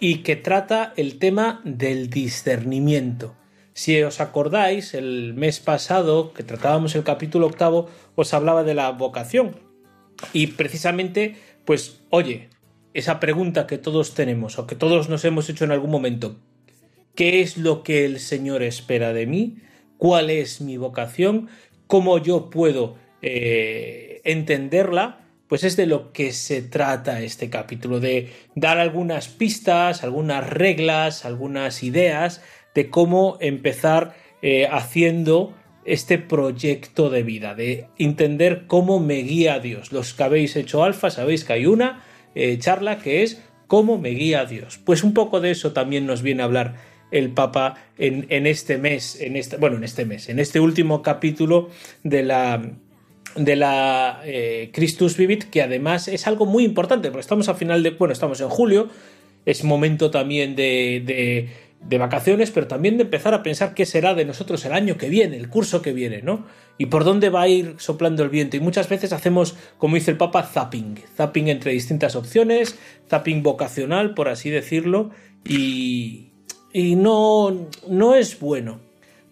y que trata el tema del discernimiento. Si os acordáis, el mes pasado que tratábamos el capítulo octavo, os hablaba de la vocación. Y precisamente, pues, oye, esa pregunta que todos tenemos o que todos nos hemos hecho en algún momento, ¿qué es lo que el Señor espera de mí? ¿Cuál es mi vocación? ¿Cómo yo puedo eh, entenderla? Pues es de lo que se trata este capítulo, de dar algunas pistas, algunas reglas, algunas ideas de cómo empezar eh, haciendo este proyecto de vida, de entender cómo me guía Dios. Los que habéis hecho alfa sabéis que hay una eh, charla que es cómo me guía Dios. Pues un poco de eso también nos viene a hablar el Papa en, este mes, en este, bueno, en este mes, en este último capítulo de la de la eh, Christus Vivit, que además es algo muy importante, porque estamos a final de, bueno, estamos en julio, es momento también de vacaciones, pero también de empezar a pensar qué será de nosotros el año que viene, el curso que viene, ¿no? Y por dónde va a ir soplando el viento. Y muchas veces hacemos, como dice el Papa, zapping, zapping entre distintas opciones, zapping vocacional, por así decirlo, y, y no, no es bueno.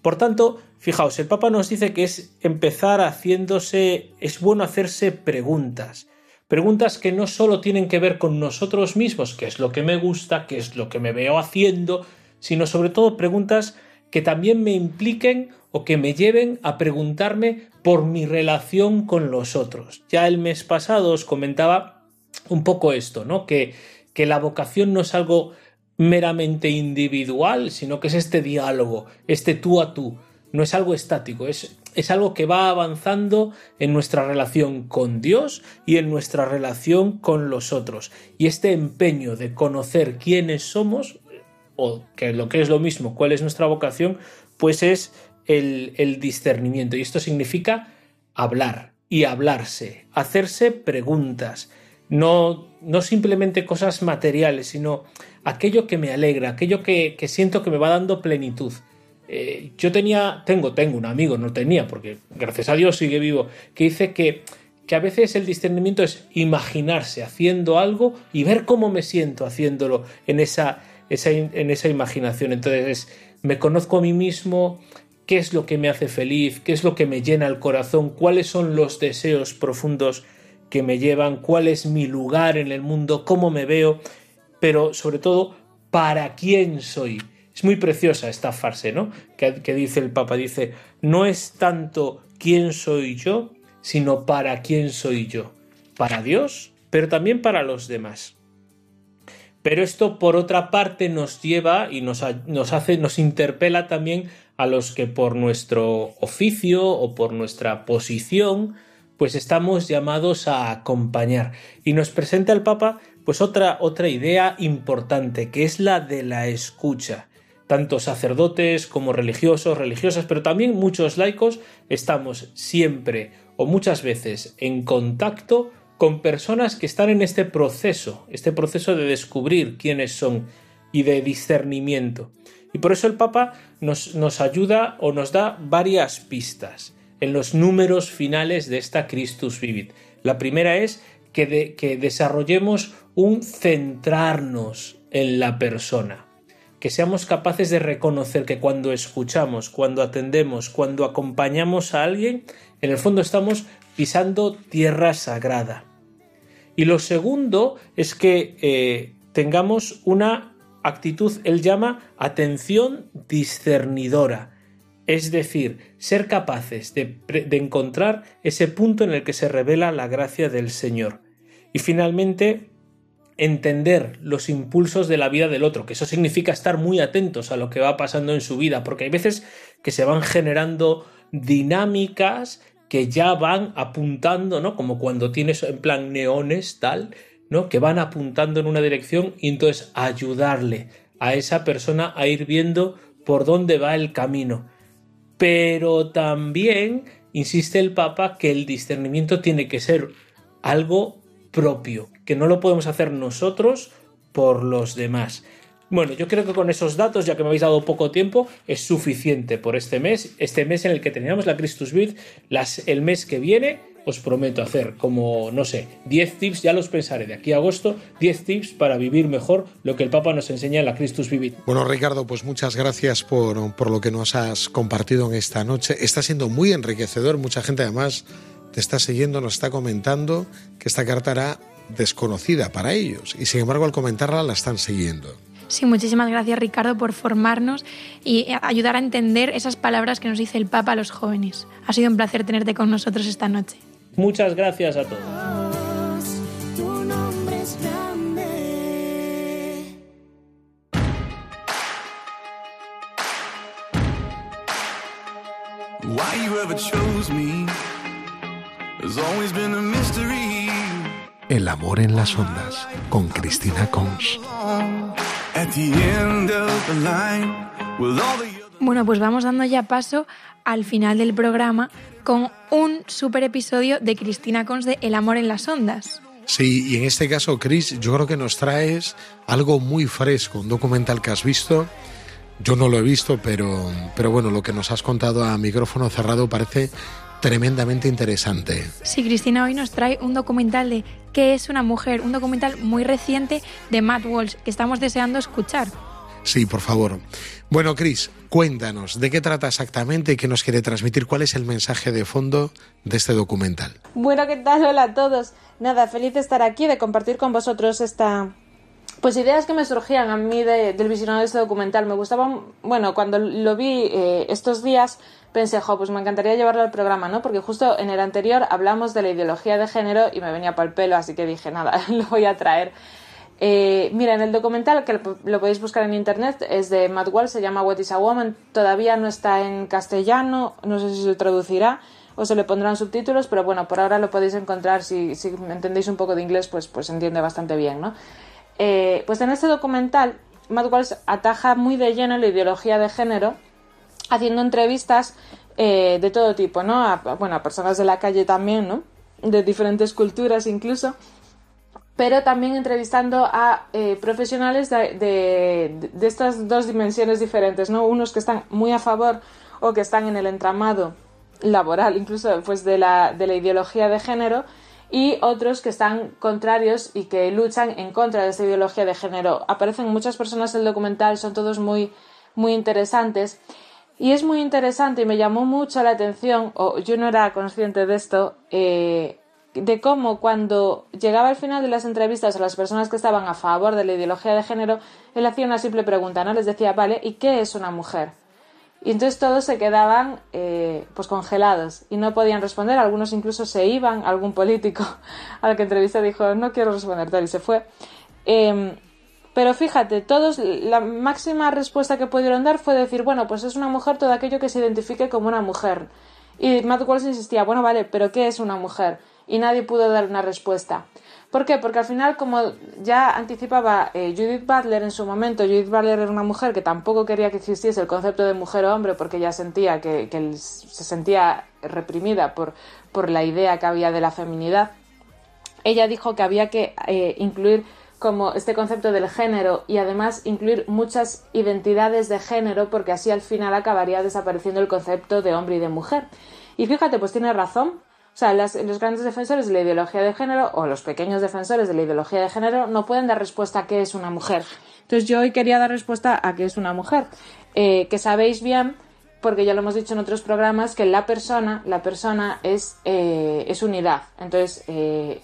Por tanto, fijaos, el Papa nos dice que es empezar haciéndose, es bueno hacerse preguntas. Preguntas que no solo tienen que ver con nosotros mismos, qué es lo que me gusta, qué es lo que me veo haciendo, sino sobre todo preguntas que también me impliquen o que me lleven a preguntarme por mi relación con los otros. Ya el mes pasado os comentaba un poco esto, ¿no? Que, que la vocación no es algo meramente individual, sino que es este diálogo, este tú a tú, no es algo estático, es, es algo que va avanzando en nuestra relación con Dios y en nuestra relación con los otros. Y este empeño de conocer quiénes somos o que lo que es lo mismo, cuál es nuestra vocación, pues es el, discernimiento. Y esto significa hablar y hablarse, hacerse preguntas, no, no simplemente cosas materiales, sino aquello que me alegra, aquello que, siento que me va dando plenitud. Eh, yo tenía, tengo, tengo un amigo, no tenía, porque gracias a Dios sigue vivo, que dice que, que a veces el discernimiento es imaginarse haciendo algo y ver cómo me siento haciéndolo en esa, en esa imaginación. Entonces, me conozco a mí mismo, qué es lo que me hace feliz, qué es lo que me llena el corazón, cuáles son los deseos profundos que me llevan, cuál es mi lugar en el mundo, cómo me veo, pero sobre todo, para quién soy. Es muy preciosa esta frase, ¿no? Que, que dice el Papa, dice, no es tanto quién soy yo, sino para quién soy yo. Para Dios, pero también para los demás. Pero esto, por otra parte, nos lleva y nos, hace, nos interpela también a los que por nuestro oficio o por nuestra posición, pues estamos llamados a acompañar. Y nos presenta el Papa, pues otra, otra idea importante, que es la de la escucha. Tanto sacerdotes como religiosos, religiosas, pero también muchos laicos, estamos siempre o muchas veces en contacto con personas que están en este proceso, este proceso de descubrir quiénes son y de discernimiento. Y por eso el Papa nos, nos ayuda o nos da varias pistas en los números finales de esta Christus Vivit. La primera es que, que desarrollemos un centrarnos en la persona. Que seamos capaces de reconocer que cuando escuchamos, cuando atendemos, cuando acompañamos a alguien, en el fondo estamos pisando tierra sagrada. Y lo segundo es que eh, tengamos una actitud, él llama atención discernidora. Es decir, ser capaces de, de, encontrar ese punto en el que se revela la gracia del Señor. Y finalmente, entender los impulsos de la vida del otro, que eso significa estar muy atentos a lo que va pasando en su vida, porque hay veces que se van generando dinámicas que ya van apuntando, ¿no? Como cuando tienes en plan neones, tal, ¿no? Que van apuntando en una dirección y entonces ayudarle a esa persona a ir viendo por dónde va el camino. Pero también insiste el Papa que el discernimiento tiene que ser algo propio, que no lo podemos hacer nosotros por los demás. Bueno, yo creo que con esos datos, ya que me habéis dado poco tiempo, es suficiente por este mes, este mes en el que teníamos la Christus Vid, las, el mes que viene os prometo hacer como, no sé, 10 tips, ya los pensaré de aquí a agosto, 10 tips para vivir mejor lo que el Papa nos enseña en la Christus Vivit. Bueno, Ricardo, pues muchas gracias por, por lo que nos has compartido en esta noche. Está siendo muy enriquecedor, mucha gente además te está siguiendo, nos está comentando que esta carta era desconocida para ellos y sin embargo al comentarla la están siguiendo. Sí, muchísimas gracias Ricardo por formarnos y ayudar a entender esas palabras que nos dice el Papa a los jóvenes. Ha sido un placer tenerte con nosotros esta noche. Muchas gracias a todos. Tu nombre es grande. Why you ever chose me has always been a mystery. El amor en las ondas con Cristina Cons. At the end of the line, with all the Bueno, pues vamos dando ya paso al final del programa con un super episodio de Cristina Cons de El amor en las ondas. Sí, y en este caso, Chris, yo creo que nos traes algo muy fresco, un documental que has visto. Yo no lo he visto, pero, pero bueno, lo que nos has contado a micrófono cerrado parece tremendamente interesante. Sí, Cristina hoy nos trae un documental de ¿Qué es una mujer? Un documental muy reciente de Matt Walsh que estamos deseando escuchar. Sí, por favor. Bueno, Chris, cuéntanos de qué trata exactamente y qué nos quiere transmitir, cuál es el mensaje de fondo de este documental. Bueno, ¿qué tal? Hola a todos. Nada, feliz de estar aquí, de compartir con vosotros esta, pues ideas que me surgían a mí de, del visionado de este documental. Me gustaba, bueno, cuando lo vi eh, estos días pensé, jo, pues me encantaría llevarlo al programa, ¿no? Porque justo en el anterior hablamos de la ideología de género y me venía para el pelo, así que dije, nada, lo voy a traer. Eh, mira, en el documental, que lo podéis buscar en internet, es de Matt Walsh, se llama What is a Woman, todavía no está en castellano, no sé si se traducirá o se le pondrán subtítulos, pero bueno, por ahora lo podéis encontrar, si, si entendéis un poco de inglés, pues, pues entiende bastante bien, ¿no? Eh, pues en este documental, Matt Walsh ataja muy de lleno la ideología de género, haciendo entrevistas eh, de todo tipo, ¿no? A, bueno, a personas de la calle también, ¿no? De diferentes culturas incluso, pero también entrevistando a eh, profesionales de, de, de, estas dos dimensiones diferentes, ¿no? Unos que están muy a favor o que están en el entramado laboral, incluso pues de la, de la ideología de género, y otros que están contrarios y que luchan en contra de esta ideología de género. Aparecen muchas personas en el documental, son todos muy, muy interesantes. Y es muy interesante y me llamó mucho la atención, o yo no era consciente de esto, eh, de cómo cuando llegaba al final de las entrevistas a las personas que estaban a favor de la ideología de género, él hacía una simple pregunta, ¿no? Les decía, vale, ¿y qué es una mujer? Y entonces todos se quedaban eh, pues congelados y no podían responder. Algunos incluso se iban. Algún político al que entrevisté dijo no quiero responder tal y se fue. Eh, pero fíjate, todos la máxima respuesta que pudieron dar fue decir bueno pues es una mujer todo aquello que se identifique como una mujer. Y Matt Walsh insistía bueno vale pero qué es una mujer y nadie pudo dar una respuesta. ¿Por qué? Porque al final, como ya anticipaba eh, Judith Butler en su momento, Judith Butler era una mujer que tampoco quería que existiese el concepto de mujer o hombre porque ya sentía que, se sentía reprimida por, por la idea que había de la feminidad. Ella dijo que había que eh, incluir como este concepto del género y además incluir muchas identidades de género porque así al final acabaría desapareciendo el concepto de hombre y de mujer. Y fíjate, pues tiene razón, o sea, los grandes defensores de la ideología de género o los pequeños defensores de la ideología de género no pueden dar respuesta a qué es una mujer. Entonces yo hoy quería dar respuesta a que es una mujer, eh, que sabéis bien, porque ya lo hemos dicho en otros programas, que la persona, la persona es, eh, unidad. Entonces eh,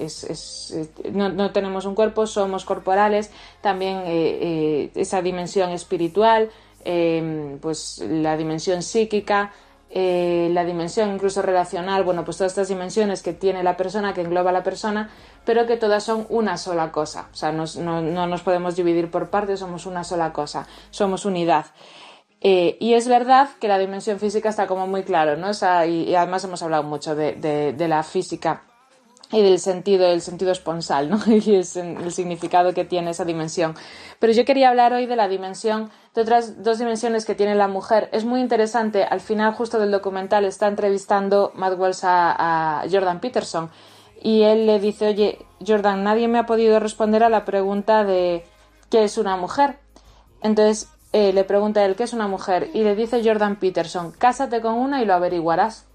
no, no tenemos un cuerpo, somos corporales, también esa dimensión espiritual, pues la dimensión psíquica, eh, la dimensión incluso relacional, bueno, pues todas estas dimensiones que tiene la persona, que engloba la persona, pero que todas son una sola cosa. O sea, nos- no, no nos podemos dividir por partes, somos una sola cosa, somos unidad. Eh, y es verdad que la dimensión física está como muy claro, ¿no? O sea, y, además hemos hablado mucho de- de la física y del sentido, el sentido esponsal, ¿no? Y en- el significado que tiene esa dimensión. Pero yo quería hablar hoy de la dimensión, de otras dos dimensiones que tiene la mujer. Es muy interesante, al final justo del documental está entrevistando Matt Wells a, a Jordan Peterson y él le dice, oye, Jordan, nadie me ha podido responder a la pregunta de ¿qué es una mujer? Entonces eh, le pregunta él, ¿qué es una mujer? Y le dice Jordan Peterson, cásate con una y lo averiguarás.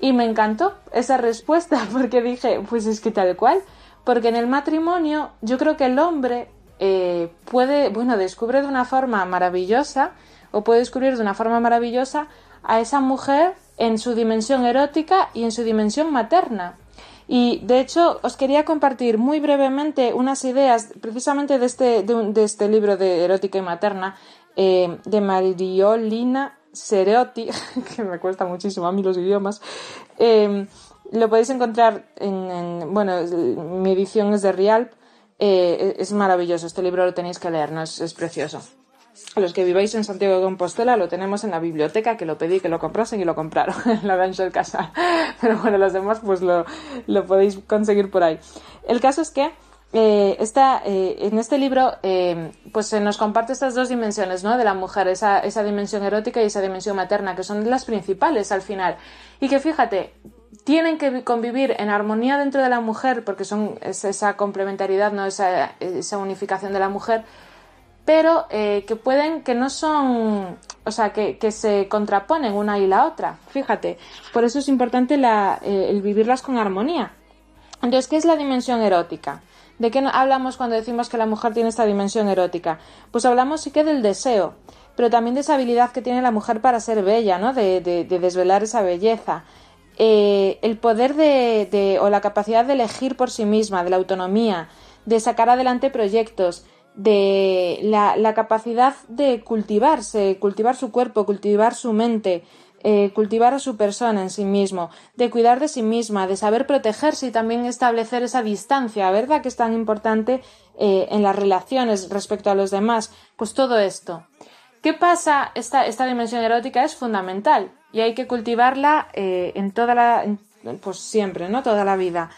Y me encantó esa respuesta porque dije, pues es que tal cual, porque en el matrimonio yo creo que el hombre eh, puede, bueno, descubre de una forma maravillosa o puede descubrir de una forma maravillosa a esa mujer en su dimensión erótica y en su dimensión materna. Y de hecho os quería compartir muy brevemente unas ideas precisamente de este, de, un- de este libro de erótica y materna eh, de Mariolina Sereotti, que me cuesta muchísimo a mí los idiomas. Eh, lo podéis encontrar en, en- bueno, mi edición es de Rialp. Eh, es maravilloso, este libro lo tenéis que leer, ¿no? es, es precioso. Los que viváis en Santiago de Compostela lo tenemos en la biblioteca, que lo pedí que lo comprasen y lo compraron en la Danza del Casal. Pero bueno, los demás pues lo, lo podéis conseguir por ahí. El caso es que eh, eh, en este libro eh, pues se nos comparte estas dos dimensiones ¿no? de la mujer, esa, esa dimensión erótica y esa dimensión materna, que son las principales al final. Y que fíjate, tienen que convivir en armonía dentro de la mujer, porque son es esa complementariedad, ¿no? esa, esa unificación de la mujer, pero eh, que pueden, que no son, o sea, que, que se contraponen una y la otra. Fíjate, por eso es importante el vivirlas con armonía. Entonces, ¿qué es la dimensión erótica? ¿De qué hablamos cuando decimos que la mujer tiene esta dimensión erótica? Pues hablamos sí que del deseo, pero también de esa habilidad que tiene la mujer para ser bella, ¿no? De, de- de desvelar esa belleza. Eh, el poder de, de- o la capacidad de elegir por sí misma, de la autonomía, de sacar adelante proyectos, de la capacidad de cultivarse, cultivar su cuerpo, cultivar su mente, eh, cultivar a su persona en sí mismo, de cuidar de sí misma, de saber protegerse y también establecer esa distancia, ¿verdad? Que es tan importante eh, en las relaciones respecto a los demás. Pues todo esto. ¿Qué pasa? Esta, esta dimensión erótica es fundamental y hay que cultivarla eh, en toda la, pues siempre, ¿no? Toda la vida.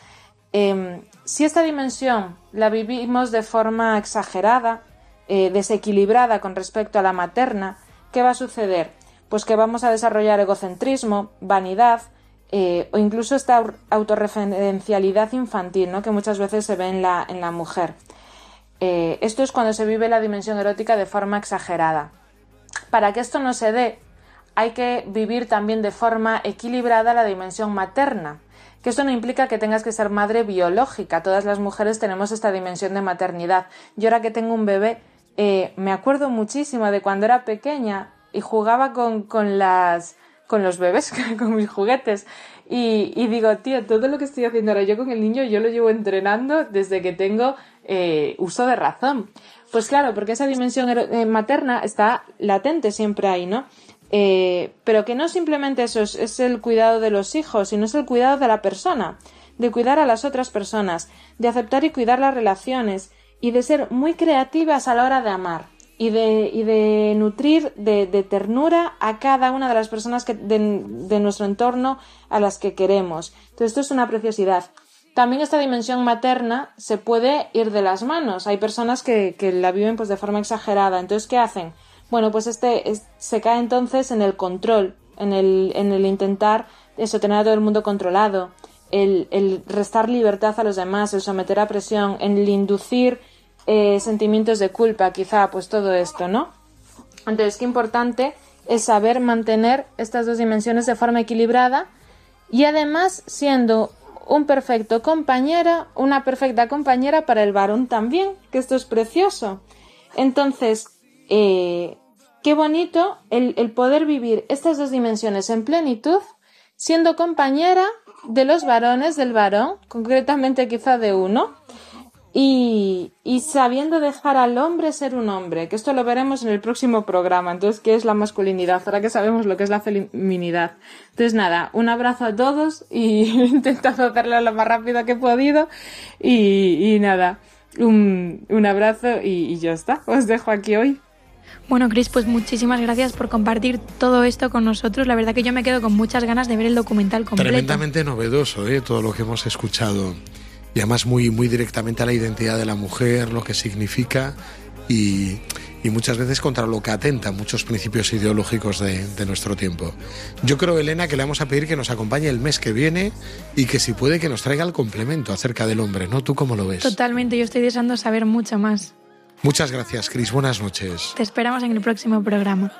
Em, si esta dimensión la vivimos de forma exagerada, desequilibrada con respecto a la materna, ¿qué va a suceder? Pues que vamos a desarrollar egocentrismo, vanidad eh, o incluso esta au- autorreferencialidad infantil, ¿no? Que muchas veces se ve en la, en la mujer. Eh, esto es cuando se vive la dimensión erótica de forma exagerada. Para que esto no se dé, hay que vivir también de forma equilibrada la dimensión materna. Que esto no implica que tengas que ser madre biológica. Todas las mujeres tenemos esta dimensión de maternidad. Yo ahora que tengo un bebé, eh, me acuerdo muchísimo de cuando era pequeña y jugaba con, con las con los bebés, con mis juguetes. Y, digo, tío, todo lo que estoy haciendo ahora yo con el niño, yo lo llevo entrenando desde que tengo eh, uso de razón. Pues claro, porque esa dimensión eh, materna está latente siempre ahí, ¿no? Eh, pero que no simplemente eso es, es el cuidado de los hijos, sino es el cuidado de la persona, de cuidar a las otras personas, de aceptar y cuidar las relaciones y de ser muy creativas a la hora de amar y de, y de nutrir de, ternura a cada una de las personas que, de, nuestro entorno a las que queremos. Entonces esto es una preciosidad. También esta dimensión materna se puede ir de las manos. Hay personas que, que la viven pues de forma exagerada. Entonces, ¿qué hacen? Bueno, pues este es- se cae entonces en el control, en el, en el intentar eso, tener a todo el mundo controlado, el, el restar libertad a los demás, el someter a presión, el inducir eh, sentimientos de culpa, quizá, pues todo esto, ¿no? Entonces, qué importante es saber mantener estas dos dimensiones de forma equilibrada y además siendo un perfecto compañera, una perfecta compañera para el varón también, que esto es precioso. Entonces, eh, qué bonito el, el poder vivir estas dos dimensiones en plenitud, siendo compañera de los varones del varón, concretamente quizá de uno, y, y sabiendo dejar al hombre ser un hombre, que esto lo veremos en el próximo programa. Entonces, ¿qué es la masculinidad? Ahora que sabemos lo que es la feminidad. Entonces, nada, un abrazo a todos y he intentado hacerlo lo más rápido que he podido. Y, y nada, un, un abrazo y, y ya está. Os dejo aquí hoy. Bueno, Cris, pues muchísimas gracias por compartir todo esto con nosotros. La verdad que yo me quedo con muchas ganas de ver el documental completo. Tremendamente novedoso, ¿eh? todo lo que hemos escuchado. Y además muy, muy directamente a la identidad de la mujer, lo que significa y, y muchas veces contra lo que atenta muchos principios ideológicos de, de, nuestro tiempo. Yo creo, Elena, que le vamos a pedir que nos acompañe el mes que viene y que si puede que nos traiga el complemento acerca del hombre, ¿no? ¿Tú cómo lo ves? Totalmente, yo estoy deseando saber mucho más. Muchas gracias, Cris. Buenas noches. Te esperamos en el próximo programa.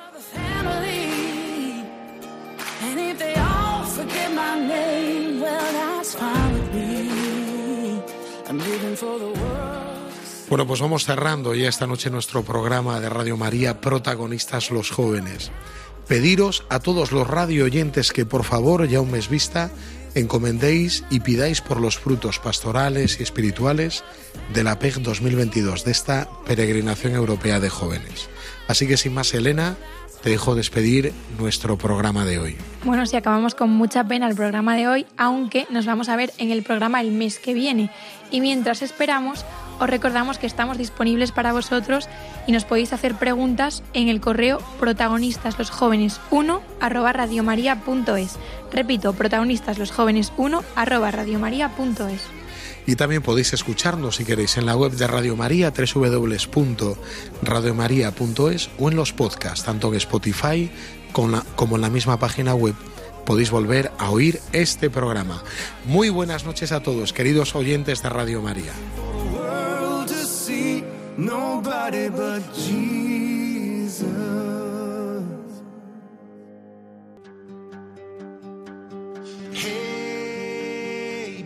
Bueno, pues vamos cerrando ya esta noche nuestro programa de Radio María, protagonistas los jóvenes. Pediros a todos los radio oyentes que por favor, ya un mes vista, encomendéis y pidáis por los frutos pastorales y espirituales de la PEG 2022, de esta peregrinación europea de jóvenes. Así que sin más, Elena, te dejo despedir nuestro programa de hoy. Bueno, si acabamos con mucha pena el programa de hoy, aunque nos vamos a ver en el programa el mes que viene. Y mientras esperamos, os recordamos que estamos disponibles para vosotros y nos podéis hacer preguntas en el correo protagonistas los jóvenes 1 arroba. Repito, protagonistas los jóvenes 1 arroba radiomaria.es. Y también podéis escucharnos si queréis en la web de Radio María, www.radiomaria.es o en los podcasts, tanto en Spotify como en la misma página web. Podéis volver a oír este programa. Muy buenas noches a todos, queridos oyentes de Radio María. Hey,